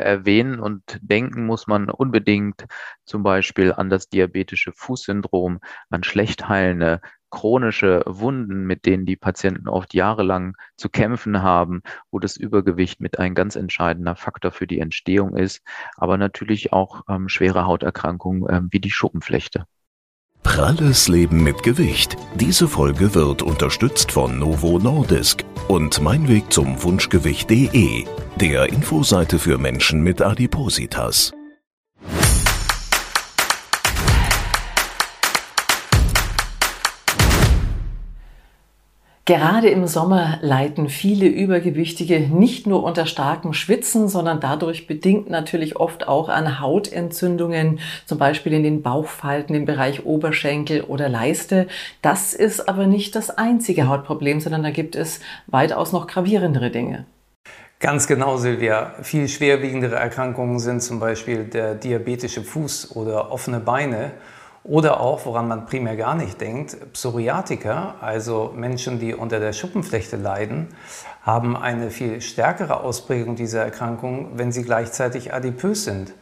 Erwähnen und denken muss man unbedingt zum Beispiel an das diabetische Fußsyndrom, an schlecht heilende chronische Wunden, mit denen die Patienten oft jahrelang zu kämpfen haben, wo das Übergewicht mit ein ganz entscheidender Faktor für die Entstehung ist, aber natürlich auch ähm, schwere Hauterkrankungen ähm, wie die Schuppenflechte. Pralles Leben mit Gewicht. Diese Folge wird unterstützt von Novo Nordisk und mein Weg zum Wunschgewicht.de, der Infoseite für Menschen mit Adipositas. Gerade im Sommer leiden viele Übergewichtige nicht nur unter starkem Schwitzen, sondern dadurch bedingt natürlich oft auch an Hautentzündungen, zum Beispiel in den Bauchfalten im Bereich Oberschenkel oder Leiste. Das ist aber nicht das einzige Hautproblem, sondern da gibt es weitaus noch gravierendere Dinge. Ganz genau, Silvia. Viel schwerwiegendere Erkrankungen sind zum Beispiel der diabetische Fuß oder offene Beine. Oder auch, woran man primär gar nicht denkt, Psoriatiker, also Menschen, die unter der Schuppenflechte leiden, haben eine viel stärkere Ausprägung dieser Erkrankung, wenn sie gleichzeitig adipös sind.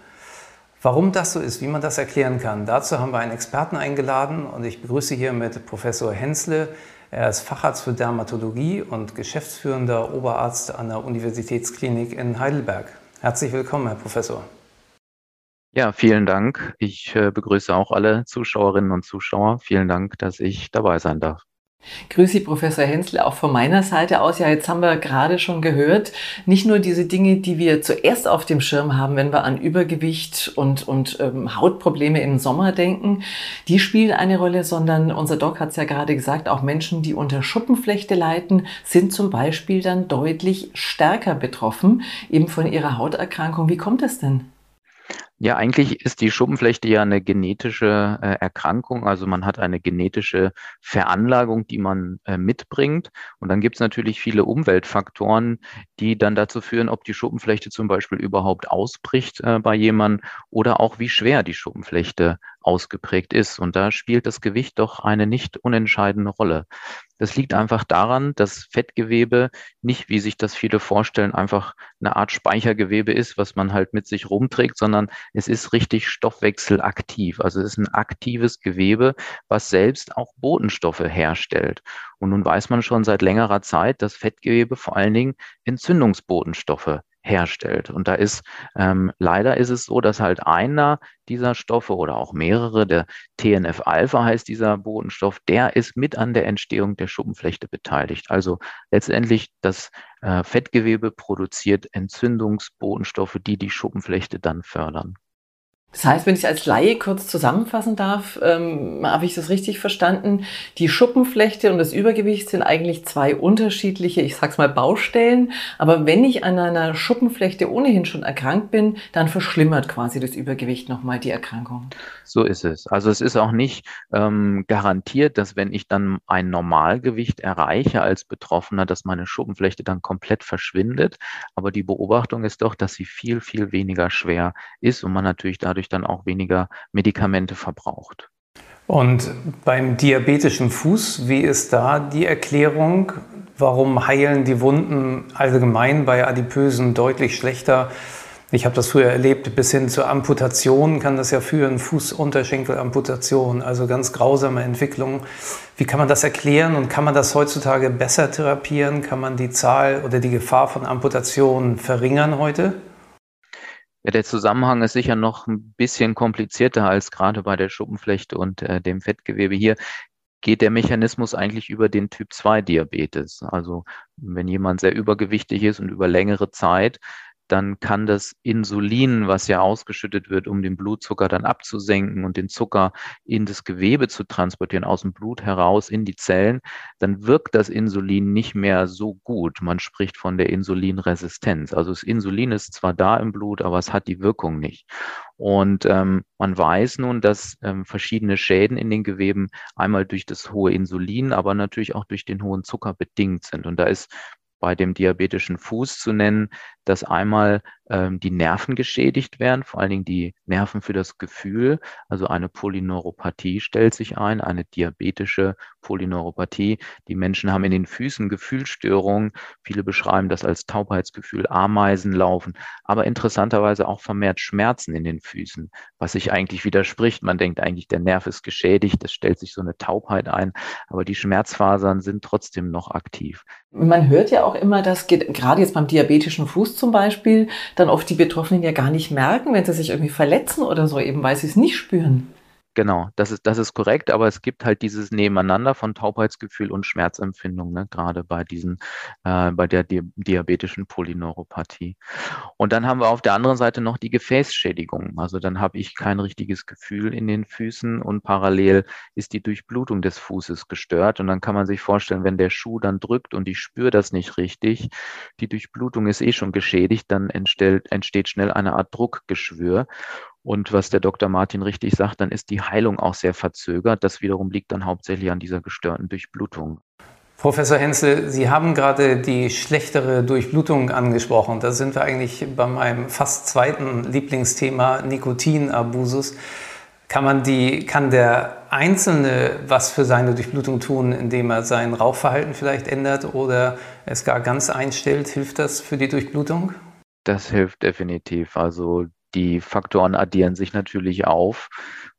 Warum das so ist, wie man das erklären kann, dazu haben wir einen Experten eingeladen und ich begrüße hier mit Professor Hensle. Er ist Facharzt für Dermatologie und geschäftsführender Oberarzt an der Universitätsklinik in Heidelberg. Herzlich willkommen, Herr Professor. Ja, vielen Dank. Ich äh, begrüße auch alle Zuschauerinnen und Zuschauer. Vielen Dank, dass ich dabei sein darf. Grüße Professor Hensel, auch von meiner Seite aus. Ja, jetzt haben wir gerade schon gehört, nicht nur diese Dinge, die wir zuerst auf dem Schirm haben, wenn wir an Übergewicht und, und ähm, Hautprobleme im Sommer denken, die spielen eine Rolle, sondern unser Doc hat es ja gerade gesagt, auch Menschen, die unter Schuppenflechte leiden, sind zum Beispiel dann deutlich stärker betroffen, eben von ihrer Hauterkrankung. Wie kommt das denn? Ja, eigentlich ist die Schuppenflechte ja eine genetische äh, Erkrankung. Also man hat eine genetische Veranlagung, die man äh, mitbringt. Und dann gibt es natürlich viele Umweltfaktoren, die dann dazu führen, ob die Schuppenflechte zum Beispiel überhaupt ausbricht äh, bei jemandem oder auch wie schwer die Schuppenflechte ausgeprägt ist. Und da spielt das Gewicht doch eine nicht unentscheidende Rolle. Das liegt einfach daran, dass Fettgewebe nicht, wie sich das viele vorstellen, einfach eine Art Speichergewebe ist, was man halt mit sich rumträgt, sondern es ist richtig stoffwechselaktiv. Also es ist ein aktives Gewebe, was selbst auch Botenstoffe herstellt. Und nun weiß man schon seit längerer Zeit, dass Fettgewebe vor allen Dingen Entzündungsbotenstoffe herstellt. Und da ist ähm, leider ist es so, dass halt einer dieser Stoffe oder auch mehrere, der TNF-Alpha heißt dieser Botenstoff, der ist mit an der Entstehung der Schuppenflechte beteiligt. Also letztendlich das äh, Fettgewebe produziert Entzündungsbotenstoffe, die die Schuppenflechte dann fördern. Das heißt, wenn ich als Laie kurz zusammenfassen darf, ähm, habe ich das richtig verstanden? Die Schuppenflechte und das Übergewicht sind eigentlich zwei unterschiedliche, ich sag's mal, Baustellen. Aber wenn ich an einer Schuppenflechte ohnehin schon erkrankt bin, dann verschlimmert quasi das Übergewicht nochmal die Erkrankung. So ist es. Also es ist auch nicht ähm, garantiert, dass wenn ich dann ein Normalgewicht erreiche als Betroffener, dass meine Schuppenflechte dann komplett verschwindet. Aber die Beobachtung ist doch, dass sie viel, viel weniger schwer ist und man natürlich dadurch dadurch dann auch weniger Medikamente verbraucht. Und beim diabetischen Fuß, wie ist da die Erklärung? Warum heilen die Wunden allgemein bei Adipösen deutlich schlechter? Ich habe das früher erlebt, bis hin zur Amputation kann das ja führen, Fußunterschenkelamputation, also ganz grausame Entwicklung. Wie kann man das erklären und kann man das heutzutage besser therapieren? Kann man die Zahl oder die Gefahr von Amputationen verringern heute? Ja, der Zusammenhang ist sicher noch ein bisschen komplizierter als gerade bei der Schuppenflechte und äh, dem Fettgewebe. Hier geht der Mechanismus eigentlich über den Typ 2 Diabetes. Also wenn jemand sehr übergewichtig ist und über längere Zeit dann kann das Insulin, was ja ausgeschüttet wird, um den Blutzucker dann abzusenken und den Zucker in das Gewebe zu transportieren, aus dem Blut heraus in die Zellen, dann wirkt das Insulin nicht mehr so gut. Man spricht von der Insulinresistenz. Also das Insulin ist zwar da im Blut, aber es hat die Wirkung nicht. Und ähm, man weiß nun, dass ähm, verschiedene Schäden in den Geweben einmal durch das hohe Insulin, aber natürlich auch durch den hohen Zucker bedingt sind. Und da ist bei dem diabetischen Fuß zu nennen, dass einmal ähm, die Nerven geschädigt werden, vor allen Dingen die Nerven für das Gefühl. Also eine Polyneuropathie stellt sich ein, eine diabetische Polyneuropathie. Die Menschen haben in den Füßen Gefühlsstörungen. Viele beschreiben das als Taubheitsgefühl, Ameisen laufen, aber interessanterweise auch vermehrt Schmerzen in den Füßen, was sich eigentlich widerspricht. Man denkt eigentlich, der Nerv ist geschädigt, es stellt sich so eine Taubheit ein, aber die Schmerzfasern sind trotzdem noch aktiv. Man hört ja auch immer, dass gerade jetzt beim diabetischen Fuß zum Beispiel, dann oft die Betroffenen ja gar nicht merken, wenn sie sich irgendwie verletzen oder so, eben weil sie es nicht spüren. Genau, das ist, das ist korrekt, aber es gibt halt dieses Nebeneinander von Taubheitsgefühl und Schmerzempfindung, ne, gerade bei diesen, äh, bei der Di diabetischen Polyneuropathie. Und dann haben wir auf der anderen Seite noch die Gefäßschädigung. Also dann habe ich kein richtiges Gefühl in den Füßen und parallel ist die Durchblutung des Fußes gestört. Und dann kann man sich vorstellen, wenn der Schuh dann drückt und ich spüre das nicht richtig, die Durchblutung ist eh schon geschädigt, dann entsteht, entsteht schnell eine Art Druckgeschwür. Und was der Dr. Martin richtig sagt, dann ist die Heilung auch sehr verzögert. Das wiederum liegt dann hauptsächlich an dieser gestörten Durchblutung. Professor Hensel, Sie haben gerade die schlechtere Durchblutung angesprochen. Da sind wir eigentlich bei meinem fast zweiten Lieblingsthema Nikotinabusus. Kann man die, kann der Einzelne was für seine Durchblutung tun, indem er sein Rauchverhalten vielleicht ändert oder es gar ganz einstellt? Hilft das für die Durchblutung? Das hilft definitiv. Also die Faktoren addieren sich natürlich auf.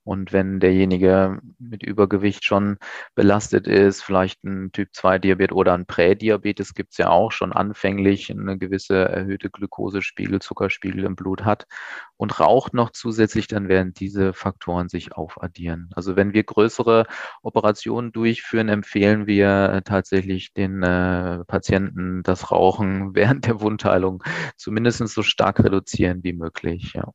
Und wenn derjenige mit Übergewicht schon belastet ist, vielleicht ein Typ-2-Diabetes oder ein Prädiabetes gibt es ja auch schon anfänglich eine gewisse erhöhte Glukosespiegel, Zuckerspiegel im Blut hat und raucht noch zusätzlich, dann werden diese Faktoren sich aufaddieren. Also wenn wir größere Operationen durchführen, empfehlen wir tatsächlich den äh, Patienten das Rauchen während der Wundheilung zumindest so stark reduzieren wie möglich. Ja.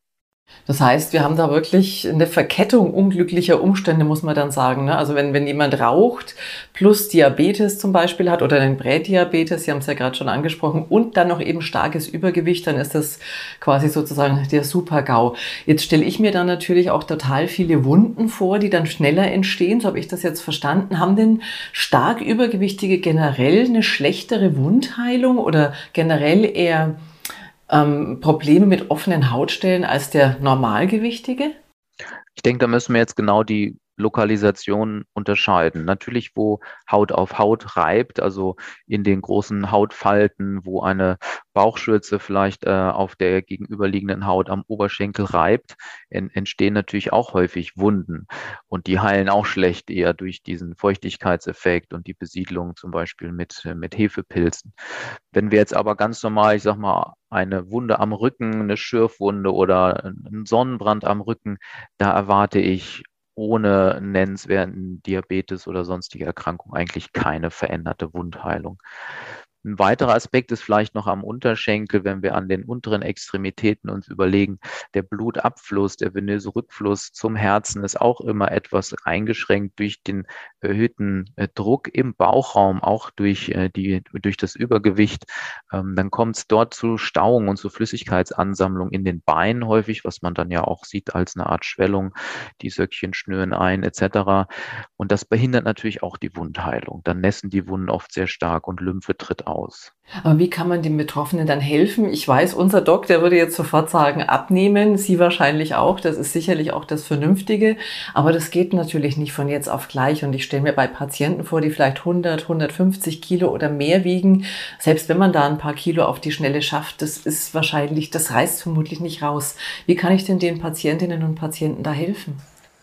Das heißt, wir haben da wirklich eine Verkettung unglücklicher Umstände, muss man dann sagen. Ne? Also wenn, wenn jemand raucht, plus Diabetes zum Beispiel hat oder einen Prädiabetes, Sie haben es ja gerade schon angesprochen, und dann noch eben starkes Übergewicht, dann ist das quasi sozusagen der Super-GAU. Jetzt stelle ich mir dann natürlich auch total viele Wunden vor, die dann schneller entstehen, so habe ich das jetzt verstanden. Haben denn stark Übergewichtige generell eine schlechtere Wundheilung oder generell eher ähm, Probleme mit offenen Hautstellen als der Normalgewichtige? Ich denke, da müssen wir jetzt genau die Lokalisation unterscheiden. Natürlich, wo Haut auf Haut reibt, also in den großen Hautfalten, wo eine Bauchschürze vielleicht äh, auf der gegenüberliegenden Haut am Oberschenkel reibt, en entstehen natürlich auch häufig Wunden. Und die heilen auch schlecht eher durch diesen Feuchtigkeitseffekt und die Besiedlung zum Beispiel mit, mit Hefepilzen. Wenn wir jetzt aber ganz normal, ich sag mal, eine Wunde am Rücken, eine Schürfwunde oder einen Sonnenbrand am Rücken, da erwarte ich ohne nennenswerten Diabetes oder sonstige Erkrankung eigentlich keine veränderte Wundheilung. Ein weiterer Aspekt ist vielleicht noch am Unterschenkel, wenn wir an den unteren Extremitäten uns überlegen, der Blutabfluss, der venöse Rückfluss zum Herzen ist auch immer etwas eingeschränkt durch den erhöhten äh, Druck im Bauchraum, auch durch, äh, die, durch das Übergewicht. Ähm, dann kommt es dort zu Stauung und zu Flüssigkeitsansammlung in den Beinen häufig, was man dann ja auch sieht als eine Art Schwellung. Die Söckchen schnüren ein etc. Und das behindert natürlich auch die Wundheilung. Dann nässen die Wunden oft sehr stark und Lymphe tritt aus. Aber wie kann man den Betroffenen dann helfen? Ich weiß, unser Doc, der würde jetzt sofort sagen, abnehmen, Sie wahrscheinlich auch. Das ist sicherlich auch das Vernünftige. Aber das geht natürlich nicht von jetzt auf gleich. Und ich stelle mir bei Patienten vor, die vielleicht 100, 150 Kilo oder mehr wiegen. Selbst wenn man da ein paar Kilo auf die Schnelle schafft, das ist wahrscheinlich, das reißt vermutlich nicht raus. Wie kann ich denn den Patientinnen und Patienten da helfen?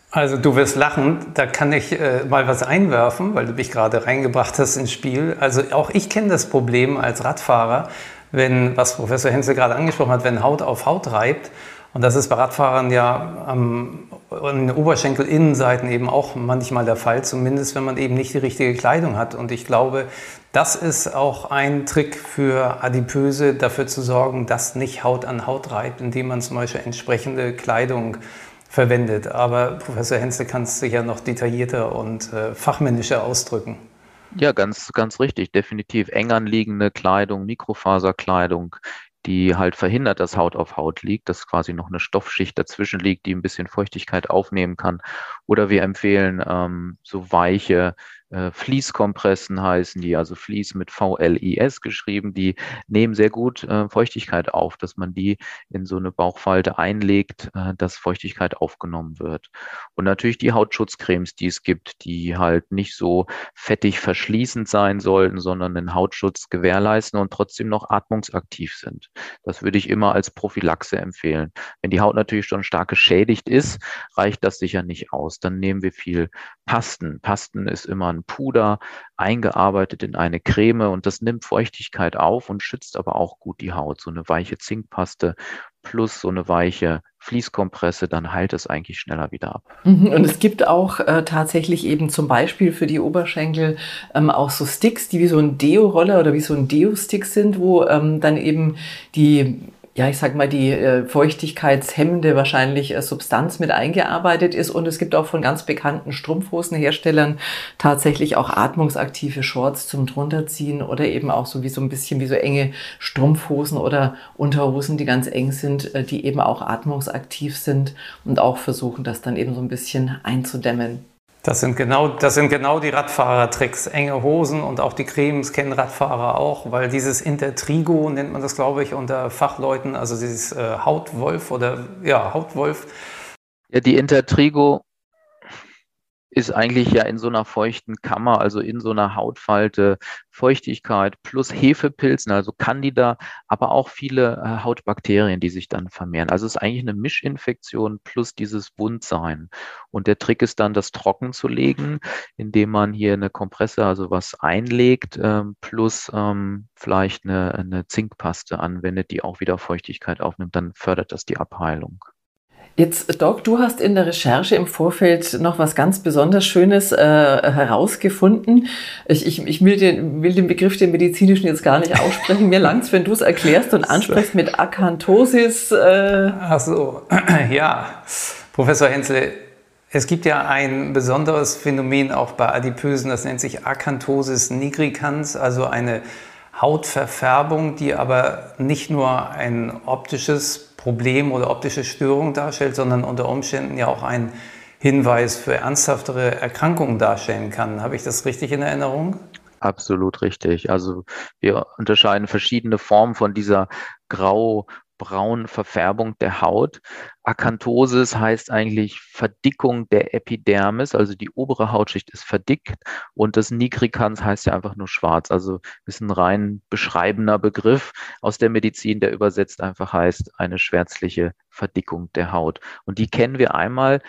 Also du wirst lachen, da kann ich äh, mal was einwerfen, weil du mich gerade reingebracht hast ins Spiel. Also auch ich kenne das Problem als Radfahrer, wenn, was Professor Henzel gerade angesprochen hat, wenn Haut auf Haut reibt. Und das ist bei Radfahrern ja am, an den Oberschenkelinnenseiten eben auch manchmal der Fall, zumindest wenn man eben nicht die richtige Kleidung hat. Und ich glaube, das ist auch ein Trick für Adipöse, dafür zu sorgen, dass nicht Haut an Haut reibt, indem man zum Beispiel entsprechende Kleidung verwendet. Aber Professor Henze kann es sicher noch detaillierter und äh, fachmännischer ausdrücken. Ja, ganz, ganz richtig. Definitiv eng anliegende Kleidung, Mikrofaserkleidung, die halt verhindert, dass Haut auf Haut liegt, dass quasi noch eine Stoffschicht dazwischen liegt, die ein bisschen Feuchtigkeit aufnehmen kann. Oder wir empfehlen ähm, so weiche äh, Fließkompressen heißen die, also Fließ mit V-L-I-S geschrieben, die nehmen sehr gut äh, Feuchtigkeit auf, dass man die in so eine Bauchfalte einlegt, äh, dass Feuchtigkeit aufgenommen wird. Und natürlich die Hautschutzcremes, die es gibt, die halt nicht so fettig verschließend sein sollten, sondern den Hautschutz gewährleisten und trotzdem noch atmungsaktiv sind. Das würde ich immer als Prophylaxe empfehlen. Wenn die Haut natürlich schon stark geschädigt ist, reicht das sicher nicht aus. Dann nehmen wir viel Pasten. Pasten ist immer ein Puder, eingearbeitet in eine Creme und das nimmt Feuchtigkeit auf und schützt aber auch gut die Haut. So eine weiche Zinkpaste plus so eine weiche Fließkompresse, dann heilt es eigentlich schneller wieder ab. Mhm, und es gibt auch äh, tatsächlich eben zum Beispiel für die Oberschenkel ähm, auch so Sticks, die wie so ein Deo-Roller oder wie so ein Deo-Stick sind, wo ähm, dann eben die ja, ich sag mal, die äh, feuchtigkeitshemmende wahrscheinlich äh, Substanz mit eingearbeitet ist. Und es gibt auch von ganz bekannten Strumpfhosenherstellern tatsächlich auch atmungsaktive Shorts zum drunterziehen oder eben auch so wie so ein bisschen wie so enge Strumpfhosen oder Unterhosen, die ganz eng sind, äh, die eben auch atmungsaktiv sind und auch versuchen, das dann eben so ein bisschen einzudämmen. Das sind genau, das sind genau die Radfahrertricks. Enge Hosen und auch die Cremes kennen Radfahrer auch, weil dieses Intertrigo nennt man das, glaube ich, unter Fachleuten, also dieses äh, Hautwolf oder ja, Hautwolf. Ja, die Intertrigo ist eigentlich ja in so einer feuchten Kammer, also in so einer Hautfalte, Feuchtigkeit plus Hefepilzen, also Candida, aber auch viele äh, Hautbakterien, die sich dann vermehren. Also es ist eigentlich eine Mischinfektion plus dieses Wundsein. Und der Trick ist dann, das trocken zu legen, indem man hier eine Kompresse, also was einlegt, ähm, plus ähm, vielleicht eine, eine Zinkpaste anwendet, die auch wieder Feuchtigkeit aufnimmt. Dann fördert das die Abheilung. Jetzt, Doc, du hast in der Recherche im Vorfeld noch was ganz besonders Schönes äh, herausgefunden. Ich, ich, ich will, den, will den Begriff den medizinischen jetzt gar nicht aussprechen. Mir langt's, wenn du es erklärst und ansprichst mit Akanthosis. Äh. Ach so, ja. Professor Hensel, es gibt ja ein besonderes Phänomen auch bei Adipösen, das nennt sich Akanthosis nigricans, also eine Hautverfärbung, die aber nicht nur ein optisches Problem oder optische Störung darstellt, sondern unter Umständen ja auch ein Hinweis für ernsthaftere Erkrankungen darstellen kann. Habe ich das richtig in Erinnerung? Absolut richtig. Also wir unterscheiden verschiedene Formen von dieser grau braunen Verfärbung der Haut. Akanthosis heißt eigentlich Verdickung der Epidermis, also die obere Hautschicht ist verdickt und das Nigricans heißt ja einfach nur schwarz, also ist ein rein beschreibender Begriff aus der Medizin, der übersetzt einfach heißt eine schwärzliche Verdickung der Haut. Und die kennen wir einmal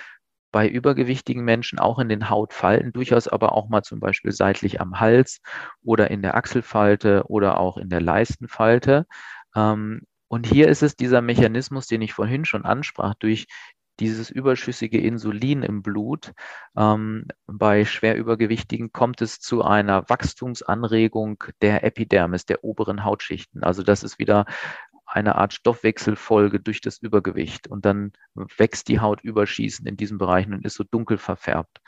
bei übergewichtigen Menschen auch in den Hautfalten, durchaus aber auch mal zum Beispiel seitlich am Hals oder in der Achselfalte oder auch in der Leistenfalte. Und hier ist es dieser Mechanismus, den ich vorhin schon ansprach, durch dieses überschüssige Insulin im Blut. Ähm, bei schwer übergewichtigen kommt es zu einer Wachstumsanregung der Epidermis, der oberen Hautschichten. Also das ist wieder eine Art Stoffwechselfolge durch das Übergewicht und dann wächst die Haut überschießend in diesen Bereichen und ist so dunkel verfärbt.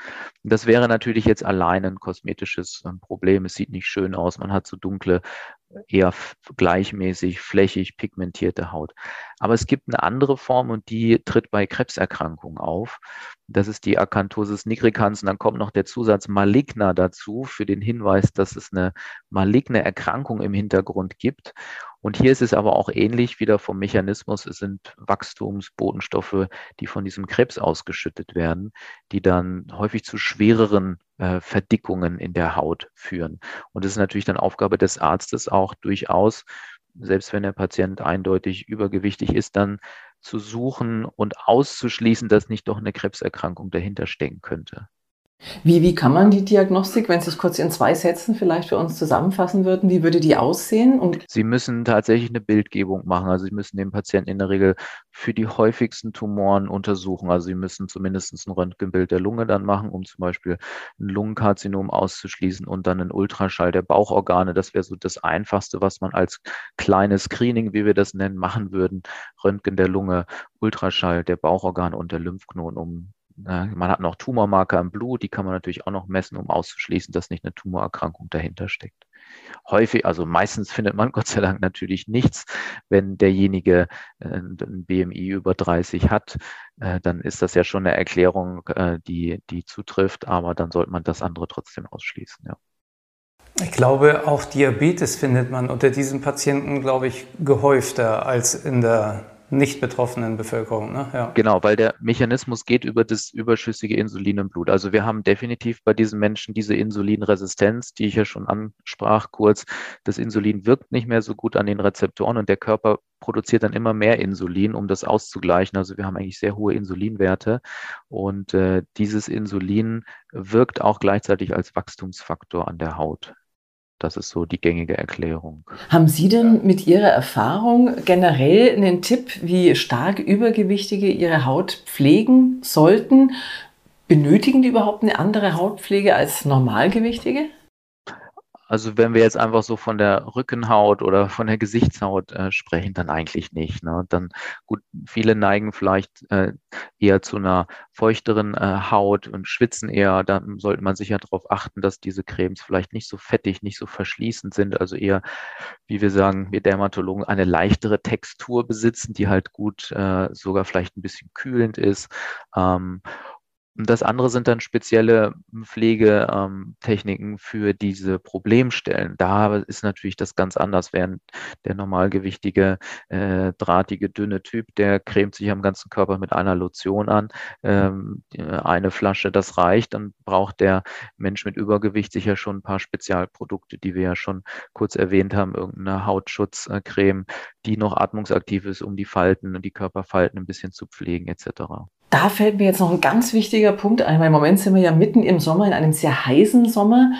Das wäre natürlich jetzt allein ein kosmetisches ähm, Problem. Es sieht nicht schön aus. Man hat so dunkle eher gleichmäßig, flächig pigmentierte Haut. Aber es gibt eine andere Form und die tritt bei Krebserkrankungen auf. Das ist die Acanthosis nigricans. Und dann kommt noch der Zusatz maligna dazu für den Hinweis, dass es eine maligne Erkrankung im Hintergrund gibt. Und hier ist es aber auch ähnlich wieder vom Mechanismus. Es sind Wachstumsbotenstoffe, die von diesem Krebs ausgeschüttet werden, die dann häufig zu schwereren äh, Verdickungen in der Haut führen. Und es ist natürlich dann Aufgabe des Arztes auch durchaus, selbst wenn der Patient eindeutig übergewichtig ist, dann zu suchen und auszuschließen, dass nicht doch eine Krebserkrankung dahinter stecken könnte. Wie, wie kann man die Diagnostik, wenn Sie es kurz in zwei Sätzen vielleicht für uns zusammenfassen würden, wie würde die aussehen? Und Sie müssen tatsächlich eine Bildgebung machen. Also Sie müssen den Patienten in der Regel für die häufigsten Tumoren untersuchen. Also Sie müssen zumindest ein Röntgenbild der Lunge dann machen, um zum Beispiel ein Lungenkarzinom auszuschließen und dann einen Ultraschall der Bauchorgane. Das wäre so das Einfachste, was man als kleines Screening, wie wir das nennen, machen würden. Röntgen der Lunge, Ultraschall der Bauchorgane und der Lymphknoten, um man hat noch Tumormarker im Blut, die kann man natürlich auch noch messen, um auszuschließen, dass nicht eine Tumorerkrankung dahinter steckt. häufig, also meistens findet man Gott sei Dank natürlich nichts. Wenn derjenige äh, ein BMI über 30 hat, äh, dann ist das ja schon eine Erklärung, äh, die, die zutrifft, aber dann sollte man das andere trotzdem ausschließen. Ja. Ich glaube, auch Diabetes findet man unter diesen Patienten, glaube ich, gehäufter als in der nicht betroffenen Bevölkerung. Ne? Ja. Genau, weil der Mechanismus geht über das überschüssige Insulin im Blut. Also wir haben definitiv bei diesen Menschen diese Insulinresistenz, die ich ja schon ansprach kurz. Das Insulin wirkt nicht mehr so gut an den Rezeptoren und der Körper produziert dann immer mehr Insulin, um das auszugleichen. Also wir haben eigentlich sehr hohe Insulinwerte und äh, dieses Insulin wirkt auch gleichzeitig als Wachstumsfaktor an der Haut. Das ist so die gängige Erklärung. Haben Sie denn mit Ihrer Erfahrung generell einen Tipp, wie stark Übergewichtige ihre Haut pflegen sollten? Benötigen die überhaupt eine andere Hautpflege als Normalgewichtige? Also wenn wir jetzt einfach so von der Rückenhaut oder von der Gesichtshaut äh, sprechen, dann eigentlich nicht. Ne? Dann gut, viele neigen vielleicht äh, eher zu einer feuchteren äh, Haut und schwitzen eher. Da sollte man sicher darauf achten, dass diese Cremes vielleicht nicht so fettig, nicht so verschließend sind. Also eher, wie wir sagen, wir Dermatologen eine leichtere Textur besitzen, die halt gut äh, sogar vielleicht ein bisschen kühlend ist. Ähm, das andere sind dann spezielle Pflegetechniken für diese Problemstellen. Da ist natürlich das ganz anders, während der normalgewichtige, äh, drahtige, dünne Typ, der cremt sich am ganzen Körper mit einer Lotion an. Ähm, eine Flasche, das reicht. Dann braucht der Mensch mit Übergewicht sicher schon ein paar Spezialprodukte, die wir ja schon kurz erwähnt haben, irgendeine Hautschutzcreme, die noch atmungsaktiv ist, um die Falten und die Körperfalten ein bisschen zu pflegen etc. Da fällt mir jetzt noch ein ganz wichtiger Punkt ein, weil im Moment sind wir ja mitten im Sommer, in einem sehr heißen Sommer.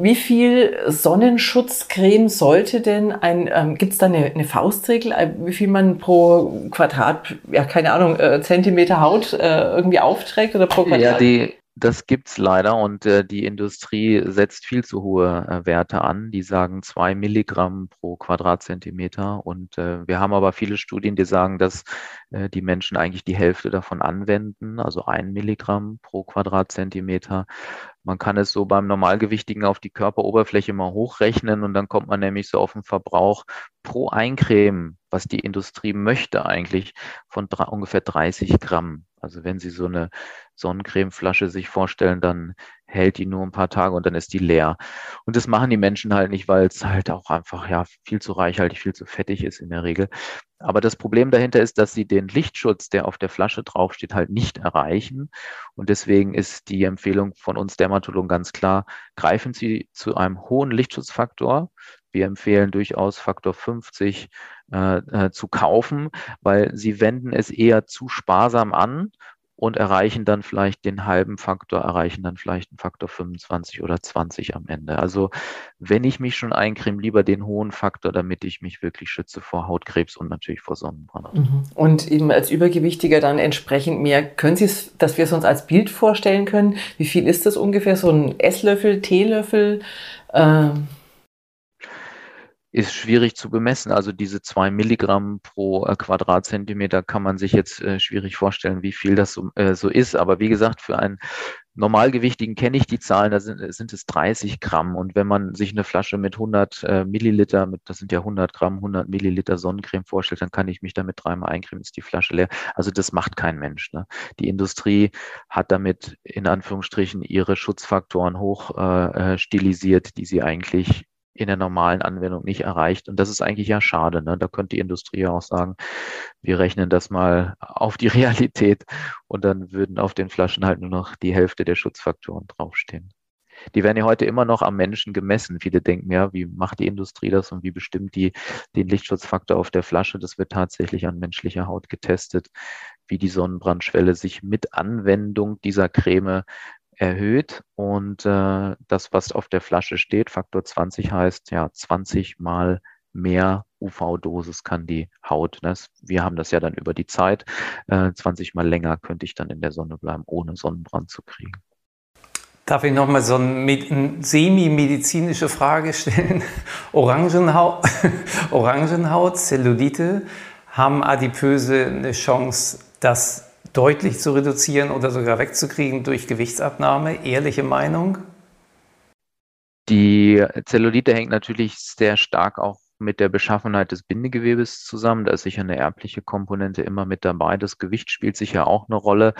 Wie viel Sonnenschutzcreme sollte denn ein, ähm, gibt es da eine, eine, Faustregel, äh, wie viel man pro Quadrat, ja keine Ahnung, äh, Zentimeter Haut äh, irgendwie aufträgt oder pro Quadrat? Ja, die, das gibt's leider und äh, die Industrie setzt viel zu hohe äh, Werte an. Die sagen zwei Milligramm pro Quadratzentimeter und äh, wir haben aber viele Studien, die sagen, dass die Menschen eigentlich die Hälfte davon anwenden, also ein Milligramm pro Quadratzentimeter. Man kann es so beim Normalgewichtigen auf die Körperoberfläche mal hochrechnen und dann kommt man nämlich so auf den Verbrauch pro Eincreme, was die Industrie möchte eigentlich, von ungefähr 30 Gramm. Also wenn Sie so eine Sonnencremeflasche sich vorstellen, dann hält die nur ein paar Tage und dann ist die leer. Und das machen die Menschen halt nicht, weil es halt auch einfach ja viel zu reichhaltig, viel zu fettig ist in der Regel. Aber das Problem dahinter ist, dass sie den Lichtschutz, der auf der Flasche draufsteht, halt nicht erreichen. Und deswegen ist die Empfehlung von uns Dermatologen ganz klar, greifen Sie zu einem hohen Lichtschutzfaktor. Wir empfehlen durchaus Faktor 50 äh, äh, zu kaufen, weil sie wenden es eher zu sparsam an und erreichen dann vielleicht den halben Faktor, erreichen dann vielleicht einen Faktor 25 oder 20 am Ende. Also wenn ich mich schon eincreme, lieber den hohen Faktor, damit ich mich wirklich schütze vor Hautkrebs und natürlich vor Sonnenbrand. Mhm. Und eben als Übergewichtiger dann entsprechend mehr. Können Sie es, dass wir es uns als Bild vorstellen können? Wie viel ist das ungefähr? So ein Esslöffel, Teelöffel? Ähm ist schwierig zu bemessen. Also diese zwei Milligramm pro äh, Quadratzentimeter kann man sich jetzt äh, schwierig vorstellen, wie viel das so, äh, so, ist. Aber wie gesagt, für einen Normalgewichtigen kenne ich die Zahlen, da sind, sind, es 30 Gramm. Und wenn man sich eine Flasche mit 100 äh, Milliliter, mit, das sind ja 100 Gramm, 100 Milliliter Sonnencreme vorstellt, dann kann ich mich damit dreimal eincremen, ist die Flasche leer. Also das macht kein Mensch. Ne? Die Industrie hat damit in Anführungsstrichen ihre Schutzfaktoren hoch äh, äh stilisiert, die sie eigentlich in der normalen Anwendung nicht erreicht. Und das ist eigentlich ja schade. Ne? Da könnte die Industrie ja auch sagen, wir rechnen das mal auf die Realität und dann würden auf den Flaschen halt nur noch die Hälfte der Schutzfaktoren draufstehen. Die werden ja heute immer noch am Menschen gemessen. Viele denken ja, wie macht die Industrie das und wie bestimmt die den Lichtschutzfaktor auf der Flasche? Das wird tatsächlich an menschlicher Haut getestet, wie die Sonnenbrandschwelle sich mit Anwendung dieser Creme erhöht und äh, das, was auf der Flasche steht, Faktor 20 heißt ja 20 mal mehr UV-Dosis kann die Haut. Ne? Wir haben das ja dann über die Zeit. Äh, 20 mal länger könnte ich dann in der Sonne bleiben, ohne Sonnenbrand zu kriegen. Darf ich nochmal so eine semi-medizinische Frage stellen? Orangenhaut, Orangenhaut, Zellulite, haben Adipöse eine Chance, das deutlich zu reduzieren oder sogar wegzukriegen durch Gewichtsabnahme? Ehrliche Meinung? Die Zellulite hängt natürlich sehr stark auch mit der Beschaffenheit des Bindegewebes zusammen. Da ist sicher eine erbliche Komponente immer mit dabei. Das Gewicht spielt sicher auch eine Rolle.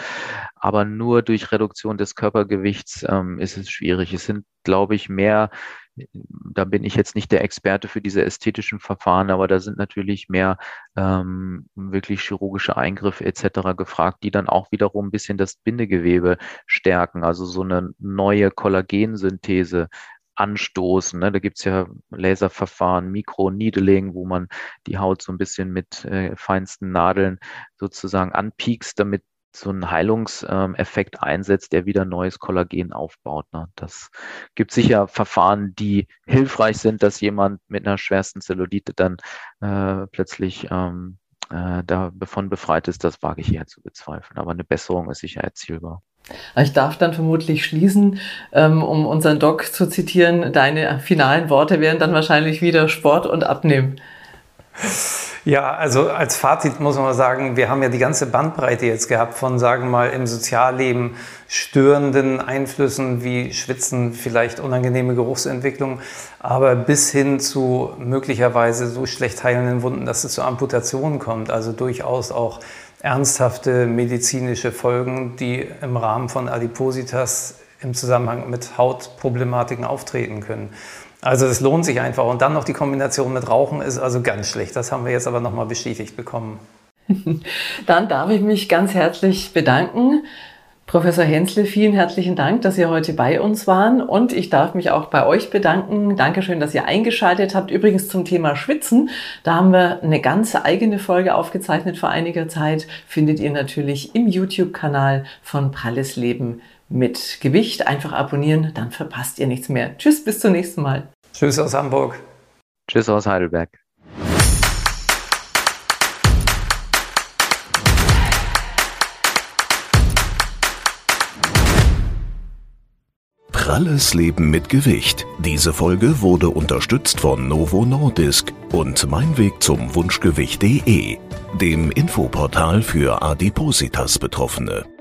Aber nur durch Reduktion des Körpergewichts ähm, ist es schwierig. Es sind, glaube ich, mehr da bin ich jetzt nicht der Experte für diese ästhetischen Verfahren, aber da sind natürlich mehr ähm, wirklich chirurgische Eingriffe etc. gefragt, die dann auch wiederum ein bisschen das Bindegewebe stärken, also so eine neue Kollagensynthese anstoßen. Ne? Da gibt's ja Laserverfahren, Mikroneedling, wo man die Haut so ein bisschen mit äh, feinsten Nadeln sozusagen anpiekst, damit so einen Heilungseffekt einsetzt, der wieder neues Kollagen aufbaut. Ne? Das gibt sicher Verfahren, die hilfreich sind, dass jemand mit einer schwersten Zellulite dann äh, plötzlich ähm, äh, davon befreit ist. Das wage ich eher zu bezweifeln. Aber eine Besserung ist sicher erzielbar. Ich darf dann vermutlich schließen, ähm, um unseren Doc zu zitieren, deine finalen Worte wären dann wahrscheinlich wieder Sport und Abnehmen. Ja, also als Fazit muss man sagen, wir haben ja die ganze Bandbreite jetzt gehabt von, sagen wir mal, im Sozialleben störenden Einflüssen wie Schwitzen, vielleicht unangenehme Geruchsentwicklung, aber bis hin zu möglicherweise so schlecht heilenden Wunden, dass es zu Amputationen kommt. Also durchaus auch ernsthafte medizinische Folgen, die im Rahmen von Adipositas im Zusammenhang mit Hautproblematiken auftreten können. Also es lohnt sich einfach. Und dann noch die Kombination mit Rauchen ist also ganz schlecht. Das haben wir jetzt aber nochmal bestätigt bekommen. Dann darf ich mich ganz herzlich bedanken. Professor Hensle, vielen herzlichen Dank, dass Sie heute bei uns waren und ich darf mich auch bei euch bedanken. Dankeschön, dass ihr eingeschaltet habt. Übrigens zum Thema Schwitzen, da haben wir eine ganze eigene Folge aufgezeichnet vor einiger Zeit. Findet ihr natürlich im YouTube-Kanal von Pralles Leben mit Gewicht. Einfach abonnieren, dann verpasst ihr nichts mehr. Tschüss, bis zum nächsten Mal. Tschüss aus Hamburg. Tschüss aus Heidelberg. Pralles Leben mit Gewicht. Diese Folge wurde unterstützt von Novo Nordisk und Mein Weg zum Wunschgewicht.de, dem Infoportal für Adipositas Betroffene.